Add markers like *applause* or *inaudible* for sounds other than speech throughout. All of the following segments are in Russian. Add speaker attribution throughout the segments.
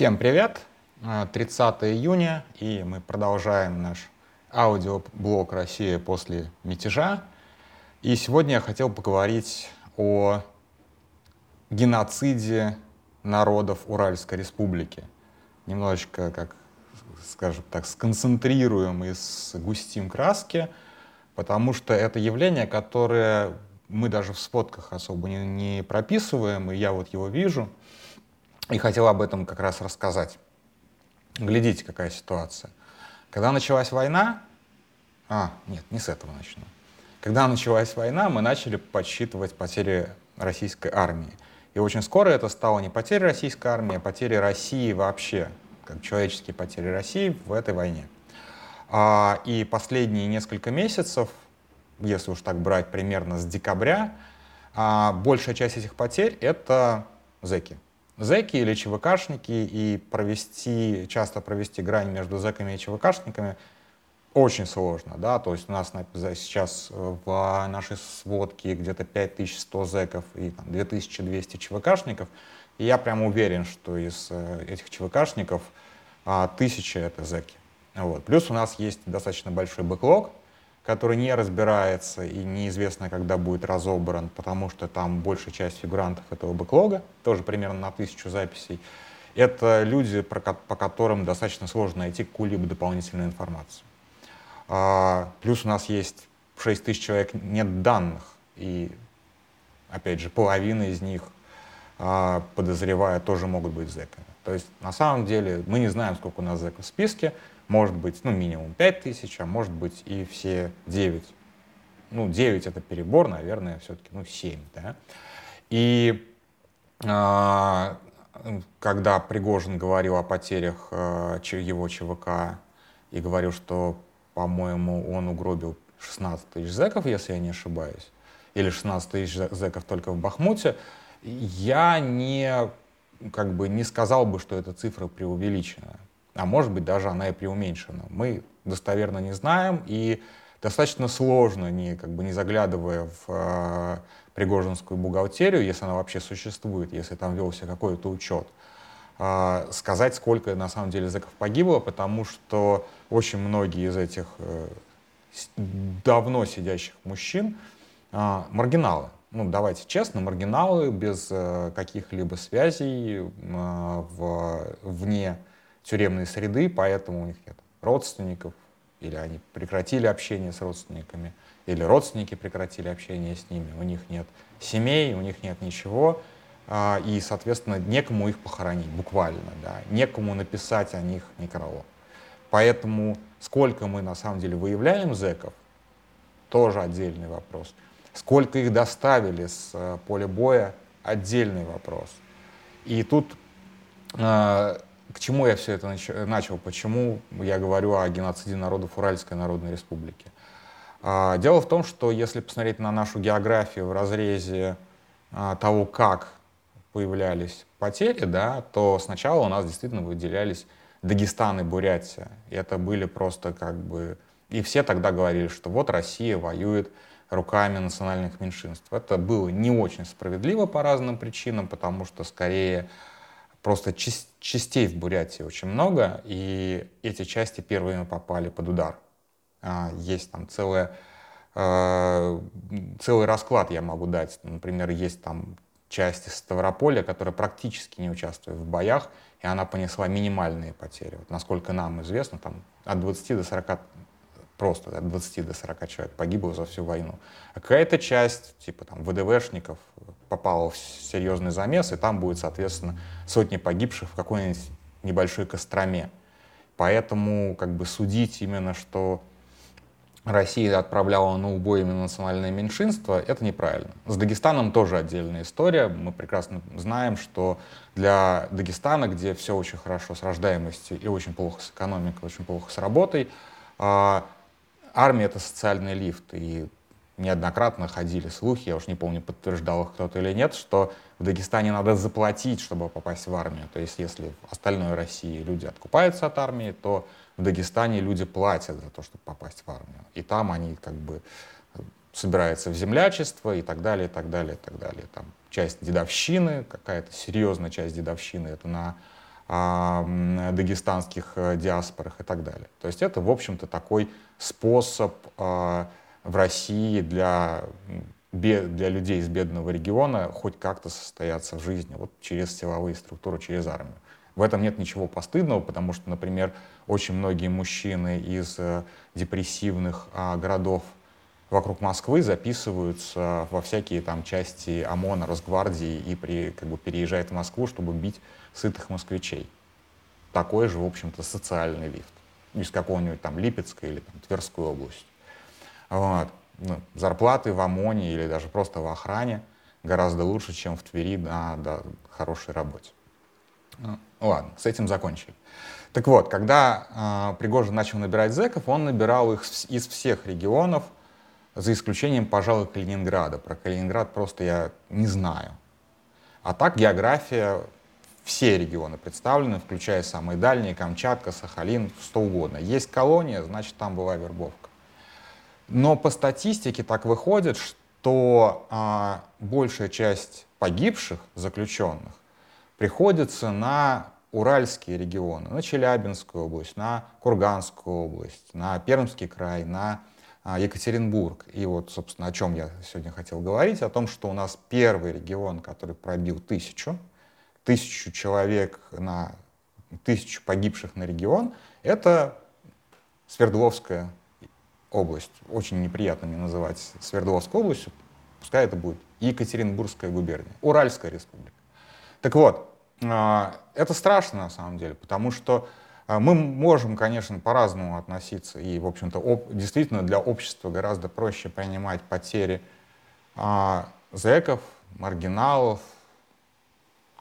Speaker 1: Всем привет! 30 июня, и мы продолжаем наш аудиоблог «Россия после мятежа». И сегодня я хотел поговорить о геноциде народов Уральской республики. Немножечко, как скажем так, сконцентрируем и сгустим краски, потому что это явление, которое мы даже в сводках особо не, не прописываем, и я вот его вижу, и хотел об этом как раз рассказать. Глядите, какая ситуация. Когда началась война, а, нет, не с этого начну. Когда началась война, мы начали подсчитывать потери российской армии. И очень скоро это стало не потери российской армии, а потери России вообще, как человеческие потери России в этой войне. А, и последние несколько месяцев, если уж так брать примерно с декабря, а, большая часть этих потерь — это зэки. Зэки или ЧВКшники, и провести, часто провести грань между зэками и ЧВКшниками очень сложно, да, то есть у нас сейчас э, в нашей сводке где-то 5100 зэков и там, 2200 ЧВКшников, и я прямо уверен, что из э, этих ЧВКшников а, тысяча — это зэки. Вот. Плюс у нас есть достаточно большой бэклог, который не разбирается и неизвестно, когда будет разобран, потому что там большая часть фигурантов этого бэклога, тоже примерно на тысячу записей, это люди, по которым достаточно сложно найти какую-либо дополнительную информацию. А, плюс у нас есть 6 тысяч человек нет данных, и, опять же, половина из них, а, подозревая, тоже могут быть зэками. То есть, на самом деле, мы не знаем, сколько у нас зэков в списке, может быть, ну, минимум 5 тысяч, а может быть и все 9. Ну, 9 это перебор, наверное, все-таки, ну, 7, да. И а, когда Пригожин говорил о потерях а, его ЧВК и говорил, что по-моему, он угробил 16 тысяч зеков, если я не ошибаюсь, или 16 тысяч зеков только в Бахмуте, я не, как бы, не сказал бы, что эта цифра преувеличена. А может быть, даже она и преуменьшена. Мы достоверно не знаем, и достаточно сложно, не, как бы, не заглядывая в э, Пригожинскую бухгалтерию, если она вообще существует, если там велся какой-то учет, э, сказать, сколько на самом деле зеков погибло, потому что очень многие из этих э, давно сидящих мужчин э, маргиналы. Ну, давайте честно, маргиналы без э, каких-либо связей э, в, вне тюремной среды, поэтому у них нет родственников, или они прекратили общение с родственниками, или родственники прекратили общение с ними, у них нет семей, у них нет ничего, э, и, соответственно, некому их похоронить, буквально, да, некому написать о них некролог. Поэтому сколько мы на самом деле выявляем зеков, тоже отдельный вопрос. Сколько их доставили с э, поля боя, отдельный вопрос. И тут э, к чему я все это нач- начал, почему я говорю о геноциде народов Уральской Народной Республики. Э, дело в том, что если посмотреть на нашу географию в разрезе э, того, как появлялись потери, да, то сначала у нас действительно выделялись Дагестан и Бурятия. И это были просто как бы... И все тогда говорили, что вот Россия воюет руками национальных меньшинств. Это было не очень справедливо по разным причинам, потому что скорее просто частей в Бурятии очень много, и эти части первыми попали под удар. А, есть там целая, э, целый расклад я могу дать. Например, есть там части Ставрополя, которая практически не участвует в боях, и она понесла минимальные потери. Вот, насколько нам известно, там от 20 до 40 просто от 20 до 40 человек погибло за всю войну. А какая-то часть, типа там ВДВшников, попала в серьезный замес, и там будет, соответственно, сотни погибших в какой-нибудь небольшой Костроме. Поэтому как бы судить именно, что Россия отправляла на убой именно национальное меньшинство, это неправильно. С Дагестаном тоже отдельная история. Мы прекрасно знаем, что для Дагестана, где все очень хорошо с рождаемостью и очень плохо с экономикой, очень плохо с работой, а, армия — это социальный лифт. И неоднократно ходили слухи, я уж не помню, подтверждал их кто-то или нет, что в Дагестане надо заплатить, чтобы попасть в армию. То есть если в остальной России люди откупаются от армии, то в Дагестане люди платят за то, чтобы попасть в армию. И там они как бы собираются в землячество и так далее, и так далее, и так далее. Там часть дедовщины, какая-то серьезная часть дедовщины, это на дагестанских э, диаспорах и так далее. То есть это, в общем-то, такой способ в России для, для людей из бедного региона хоть как-то состояться в жизни, вот через силовые структуры, через армию. В этом нет ничего постыдного, потому что, например, очень многие мужчины из э, депрессивных городов вокруг Москвы записываются во всякие там части ОМОНа, Росгвардии и при, как бы переезжают в Москву, чтобы бить сытых москвичей. Такой же, в общем-то, социальный лифт. Из какого-нибудь там Липецкой или там, Тверской области. Вот. Ну, зарплаты в ОМОНе или даже просто в охране гораздо лучше, чем в Твери на да, хорошей работе. Ну, ладно, с этим закончили. Так вот, когда э, Пригожин начал набирать зэков, он набирал их из всех регионов – за исключением, пожалуй, Калининграда. Про Калининград просто я не знаю. А так география, все регионы представлены, включая самые дальние, Камчатка, Сахалин, что угодно. Есть колония, значит, там была вербовка. Но по статистике так выходит, что а, большая часть погибших заключенных приходится на уральские регионы, на Челябинскую область, на Курганскую область, на Пермский край, на а, Екатеринбург. И вот, собственно, о чем я сегодня хотел говорить, о том, что у нас первый регион, который пробил тысячу, тысячу человек на тысячу погибших на регион, это Свердловская область. Очень неприятно мне называть Свердловской областью, пускай это будет Екатеринбургская губерния, Уральская республика. Так вот, а, это страшно на самом деле, потому что а мы можем, конечно, по-разному относиться, и, в общем-то, действительно для общества гораздо проще принимать потери а, зэков, маргиналов,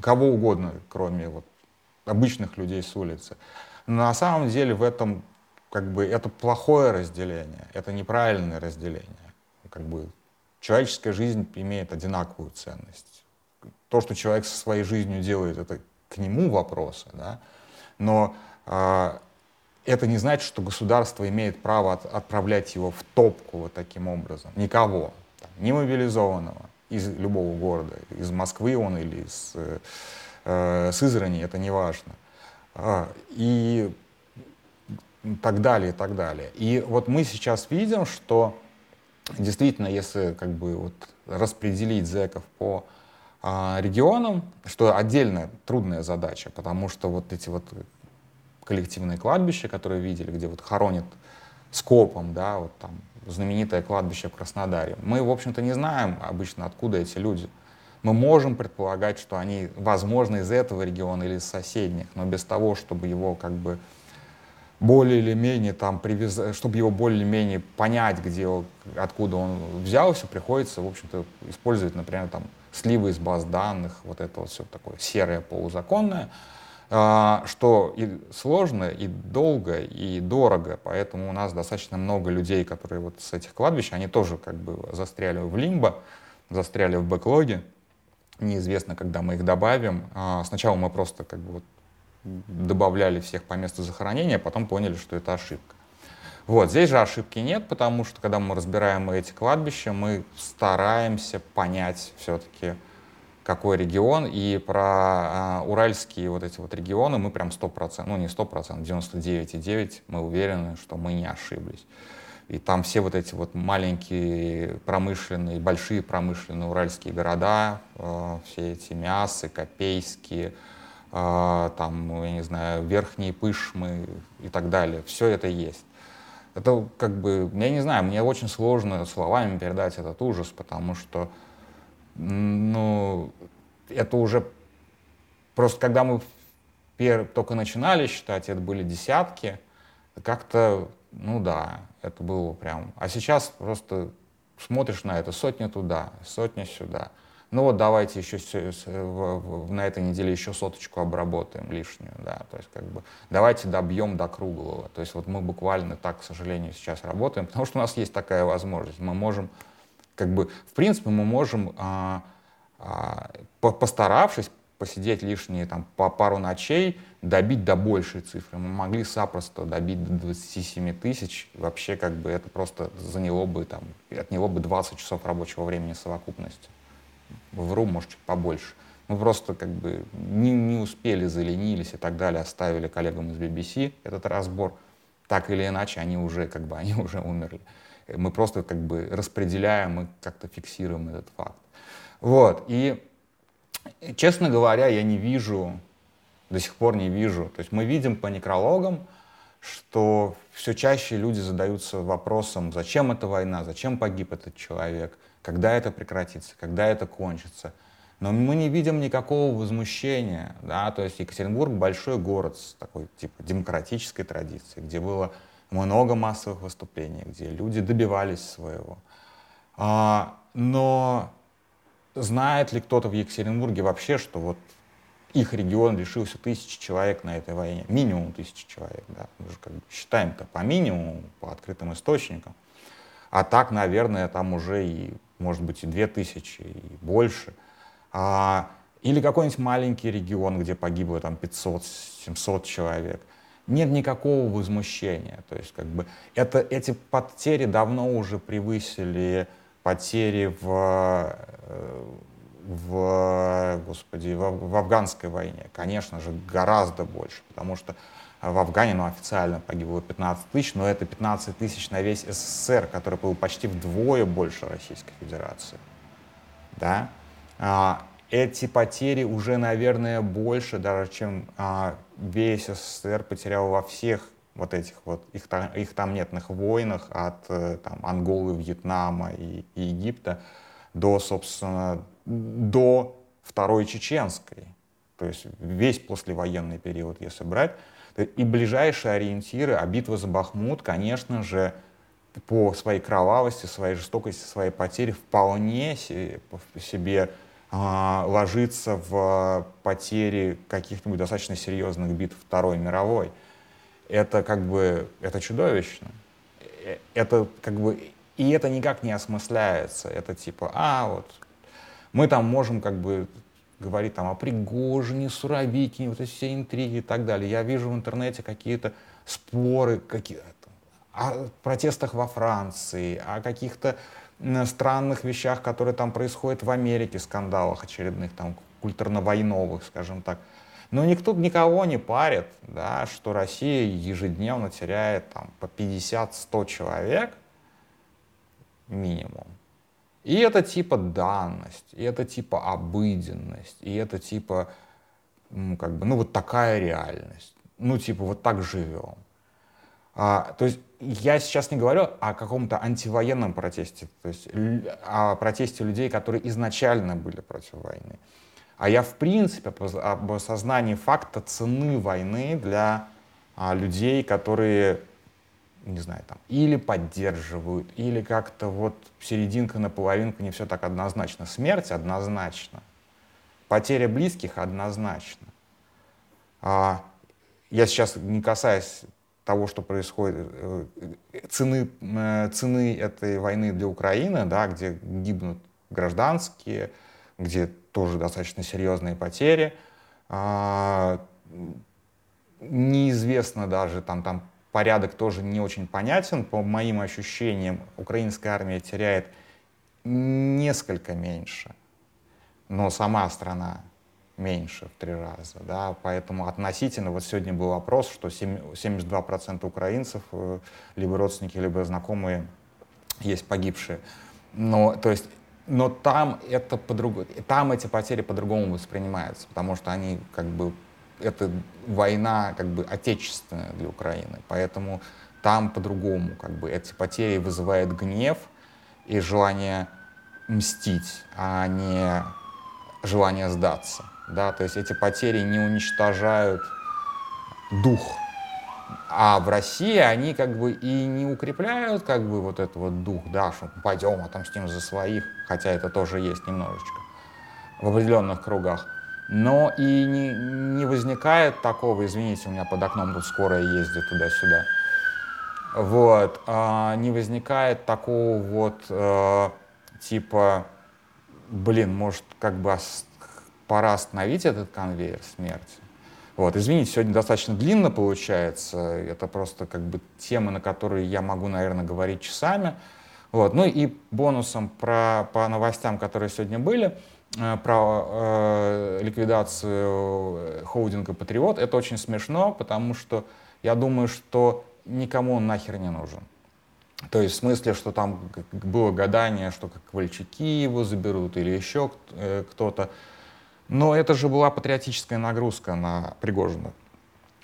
Speaker 1: кого угодно, кроме вот, обычных людей с улицы. Но на самом деле в этом как бы это плохое разделение, это неправильное разделение. Как бы человеческая жизнь имеет одинаковую ценность. То, что человек со своей жизнью делает, это к нему вопросы, да? но а, это не значит, что государство имеет право от, отправлять его в топку вот таким образом. Никого. Там, ни мобилизованного из любого города, из Москвы он или из э, э Сызрани, это не важно. А, так далее, и так далее. И вот мы сейчас видим, что действительно, если как бы вот распределить зэков по а, регионам, что отдельно трудная задача, потому что вот эти вот коллективные кладбища, которые видели, где вот хоронят скопом, да, вот там знаменитое кладбище в Краснодаре. Мы, в общем-то, не знаем обычно, откуда эти люди. Мы можем предполагать, что они, возможно, из этого региона или из соседних, но без того, чтобы его как бы более или менее там привязать, чтобы его более или менее понять, где, откуда он взялся, приходится, в общем-то, использовать, например, там сливы из баз данных, вот это вот все такое серое, полузаконное. А, что и сложно, и долго, и дорого, поэтому у нас достаточно много людей, которые вот с этих кладбищ, они тоже как бы застряли в лимбо, застряли в бэклоге, неизвестно, когда мы их добавим. А, сначала мы просто как бы вот добавляли всех по месту захоронения, а потом поняли, что это ошибка. Вот, здесь же ошибки нет, потому что когда мы разбираем эти кладбища, мы стараемся понять все-таки, какой регион, и про а, уральские вот эти вот регионы мы прям 100%, ну не 100%, 99,9 мы уверены, что мы не ошиблись. И там все вот эти вот маленькие промышленные, большие промышленные уральские города, э, все эти мясы, копейские, э, там, ну, я не знаю, верхние пышмы и так далее, все это есть. Это как бы, я не знаю, мне очень сложно словами передать этот ужас, потому что ну, это уже просто когда мы пер, только начинали считать, это были десятки, как-то, ну да, это было прям. А сейчас просто смотришь на это, сотня туда, сотня сюда. Ну вот давайте еще на этой неделе еще соточку обработаем лишнюю, да, то есть как бы давайте добьем до круглого. То есть вот мы буквально так, к сожалению, сейчас работаем, *laughs* потому что у нас есть такая возможность. Мы можем как бы, в принципе, мы можем, а, а, постаравшись посидеть лишние там, по пару ночей, добить до большей цифры. Мы могли запросто добить до 27 тысяч. Вообще, как бы, это просто заняло бы, там, отняло бы 20 часов рабочего времени совокупности. Вру, может, чуть побольше. Мы просто как бы не, не успели, заленились и так далее, оставили коллегам из BBC этот разбор. Так или иначе, они уже как бы, *laughs* они уже умерли. Мы просто как бы распределяем и как-то фиксируем этот факт. Вот, и честно говоря, я не вижу, до сих пор не вижу, то есть мы видим по некрологам, что все чаще люди задаются вопросом, зачем эта война, зачем погиб этот человек, когда это прекратится, когда это кончится. Но мы не видим никакого возмущения, да, то есть Екатеринбург большой город с такой типа демократической традицией, где было много массовых выступлений, где люди добивались своего. А, но знает ли кто-то в Екатеринбурге вообще, что вот их регион лишился тысячи человек на этой войне, минимум тысячи человек, да, мы же как бы считаем-то по минимуму, по открытым источникам, а так, наверное, там уже и, может быть, и две тысячи, и больше. А, или какой-нибудь маленький регион, где погибло там 500-700 человек. Нет никакого возмущения. То есть, как бы, это, эти потери давно уже превысили потери в, э, в, господи, в, в афганской войне. Конечно же, гораздо больше, потому что в Афгане ну, официально погибло 15 тысяч, но это 15 тысяч на весь СССР, который был почти вдвое больше Российской Федерации. Да? А, эти потери уже, наверное, больше даже, чем а, весь СССР потерял во всех вот этих вот их, их там нетных войнах от э, там, Анголы, Вьетнама и, и Египта до, собственно, до Второй Чеченской. То есть весь послевоенный период, если брать. И ближайшие ориентиры, а битва за Бахмут, конечно же, по своей кровавости, своей жестокости, своей потери вполне себе а, ложится в потери каких-нибудь достаточно серьезных битв Второй мировой это как бы, это чудовищно. Э, это как бы, и это никак не осмысляется. Это типа, а, вот, мы там можем как бы говорить там о Пригожине, Суровикине, вот эти все интриги и так далее. Я вижу в интернете какие-то споры, какие о протестах во Франции, о каких-то странных вещах, которые там происходят в Америке, скандалах очередных, там, культурно-войновых, скажем так. Но никто никого не парит, да, что Россия ежедневно теряет там, по 50-100 человек минимум. И это типа данность, и это типа обыденность, и это типа, ну, как бы, ну, вот такая реальность. Ну, типа, вот так живем. А, то есть я сейчас не говорю о каком-то антивоенном протесте, то есть о протесте людей, которые изначально были против войны. А я, в принципе, об осознании факта цены войны для а, людей, которые, не знаю, там, или поддерживают, или как-то вот серединка на половинку не все так однозначно. Смерть однозначно. Потеря близких однозначно. А, я сейчас не касаюсь того, что происходит, э, цены, э, цены этой войны для Украины, да, где гибнут гражданские, где тоже достаточно серьезные потери. А, неизвестно даже, там, там порядок тоже не очень понятен. По моим ощущениям, украинская армия теряет несколько меньше, но сама страна меньше в три раза. Да? Поэтому относительно, вот сегодня был вопрос, что 72% украинцев, э, либо родственники, либо знакомые, есть погибшие. Но, то есть но там это по-другому, там эти потери по-другому воспринимаются, потому что они как бы это война как бы отечественная для Украины, поэтому там по-другому как бы эти потери вызывают гнев и желание мстить, а не желание сдаться, да, то есть эти потери не уничтожают дух. А в России они как бы и не укрепляют как бы вот этот вот дух, да, что пойдем отомстим за своих, хотя это тоже есть немножечко. В определенных кругах. Но и не, не возникает такого, извините, у меня под окном тут скорая ездит туда-сюда. Вот, а, не возникает такого вот э, типа, блин, может, как бы пора остановить этот конвейер смерти. Вот, извините, сегодня достаточно длинно получается. Это просто как бы темы, на которые я могу, наверное, говорить часами. Вот. Ну и бонусом про, по новостям, которые сегодня были, про э, ликвидацию холдинга «Патриот». Это очень смешно, потому что я думаю, что никому он нахер не нужен. То есть в смысле, что там было гадание, что как Ковальчуки его заберут или еще э, кто-то. Но это же была патриотическая нагрузка на Пригожина.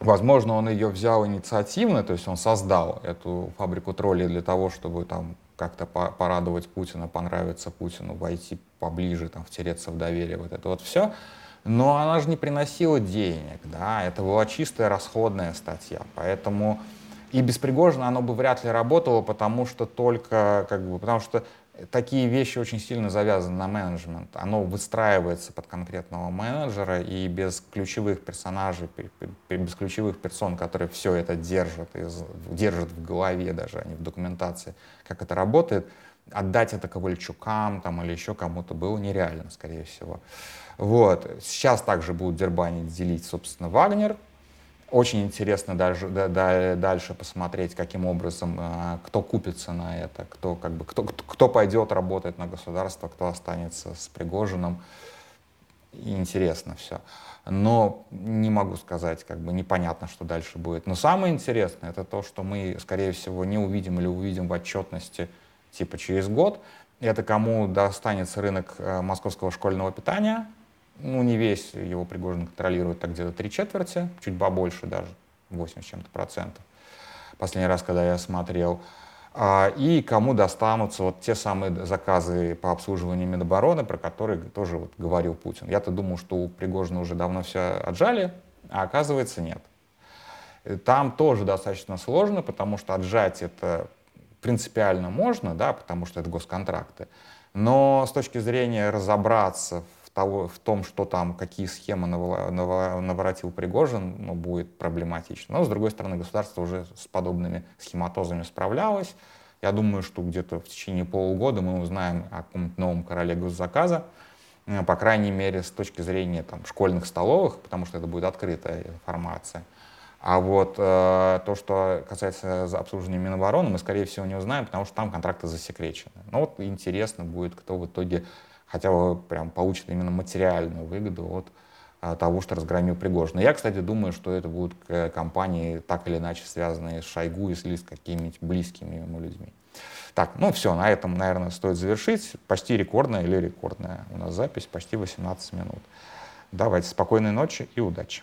Speaker 1: Возможно, он ее взял инициативно, то есть он создал эту фабрику троллей для того, чтобы там как-то порадовать Путина, понравиться Путину, войти поближе, там, втереться в доверие, вот это вот все. Но она же не приносила денег, да, это была чистая расходная статья, поэтому и без Пригожина оно бы вряд ли работало, потому что только, как бы, потому что такие вещи очень сильно завязаны на менеджмент. Оно выстраивается под конкретного менеджера, и без ключевых персонажей, без ключевых персон, которые все это держат, держат в голове даже, а не в документации, как это работает, отдать это Ковальчукам там, или еще кому-то было нереально, скорее всего. Вот. Сейчас также будут дербанить, делить, собственно, Вагнер, очень интересно даже да, да, дальше посмотреть, каким образом, э, кто купится на это, кто, как бы, кто, кто пойдет работать на государство, кто останется с Пригожиным. интересно все. Но не могу сказать, как бы непонятно, что дальше будет. Но самое интересное, это то, что мы, скорее всего, не увидим или увидим в отчетности типа через год. Это кому достанется рынок э, московского школьного питания, ну, не весь его Пригожин контролирует, так где-то три четверти, чуть побольше даже, 80 чем-то процентов. Последний раз, когда я смотрел. А, и кому достанутся вот те самые заказы по обслуживанию Минобороны, про которые тоже вот говорил Путин. Я-то думал, что у Пригожина уже давно все отжали, а оказывается нет. Там тоже достаточно сложно, потому что отжать это принципиально можно, да, потому что это госконтракты. Но с точки зрения разобраться того, в том, что там, какие схемы наворотил Пригожин, ну, будет проблематично. Но, с другой стороны, государство уже с подобными схематозами справлялось. Я думаю, что где-то в течение полугода мы узнаем о каком-нибудь новом короле госзаказа, э, по крайней мере, с точки зрения там, школьных столовых, потому что это будет открытая информация. А вот э, то, что касается обслуживания Минобороны, мы, скорее всего, не узнаем, потому что там контракты засекречены. Но вот интересно будет, кто в итоге хотя бы прям получит именно материальную выгоду от а, того, что разгромил Пригожина. Я, кстати, думаю, что это будут компании, так или иначе связанные с Шойгу, если с какими-нибудь близкими ему людьми. Так, ну все, на этом, наверное, стоит завершить. Почти рекордная или рекордная у нас запись, почти 18 минут. Давайте, спокойной ночи и удачи.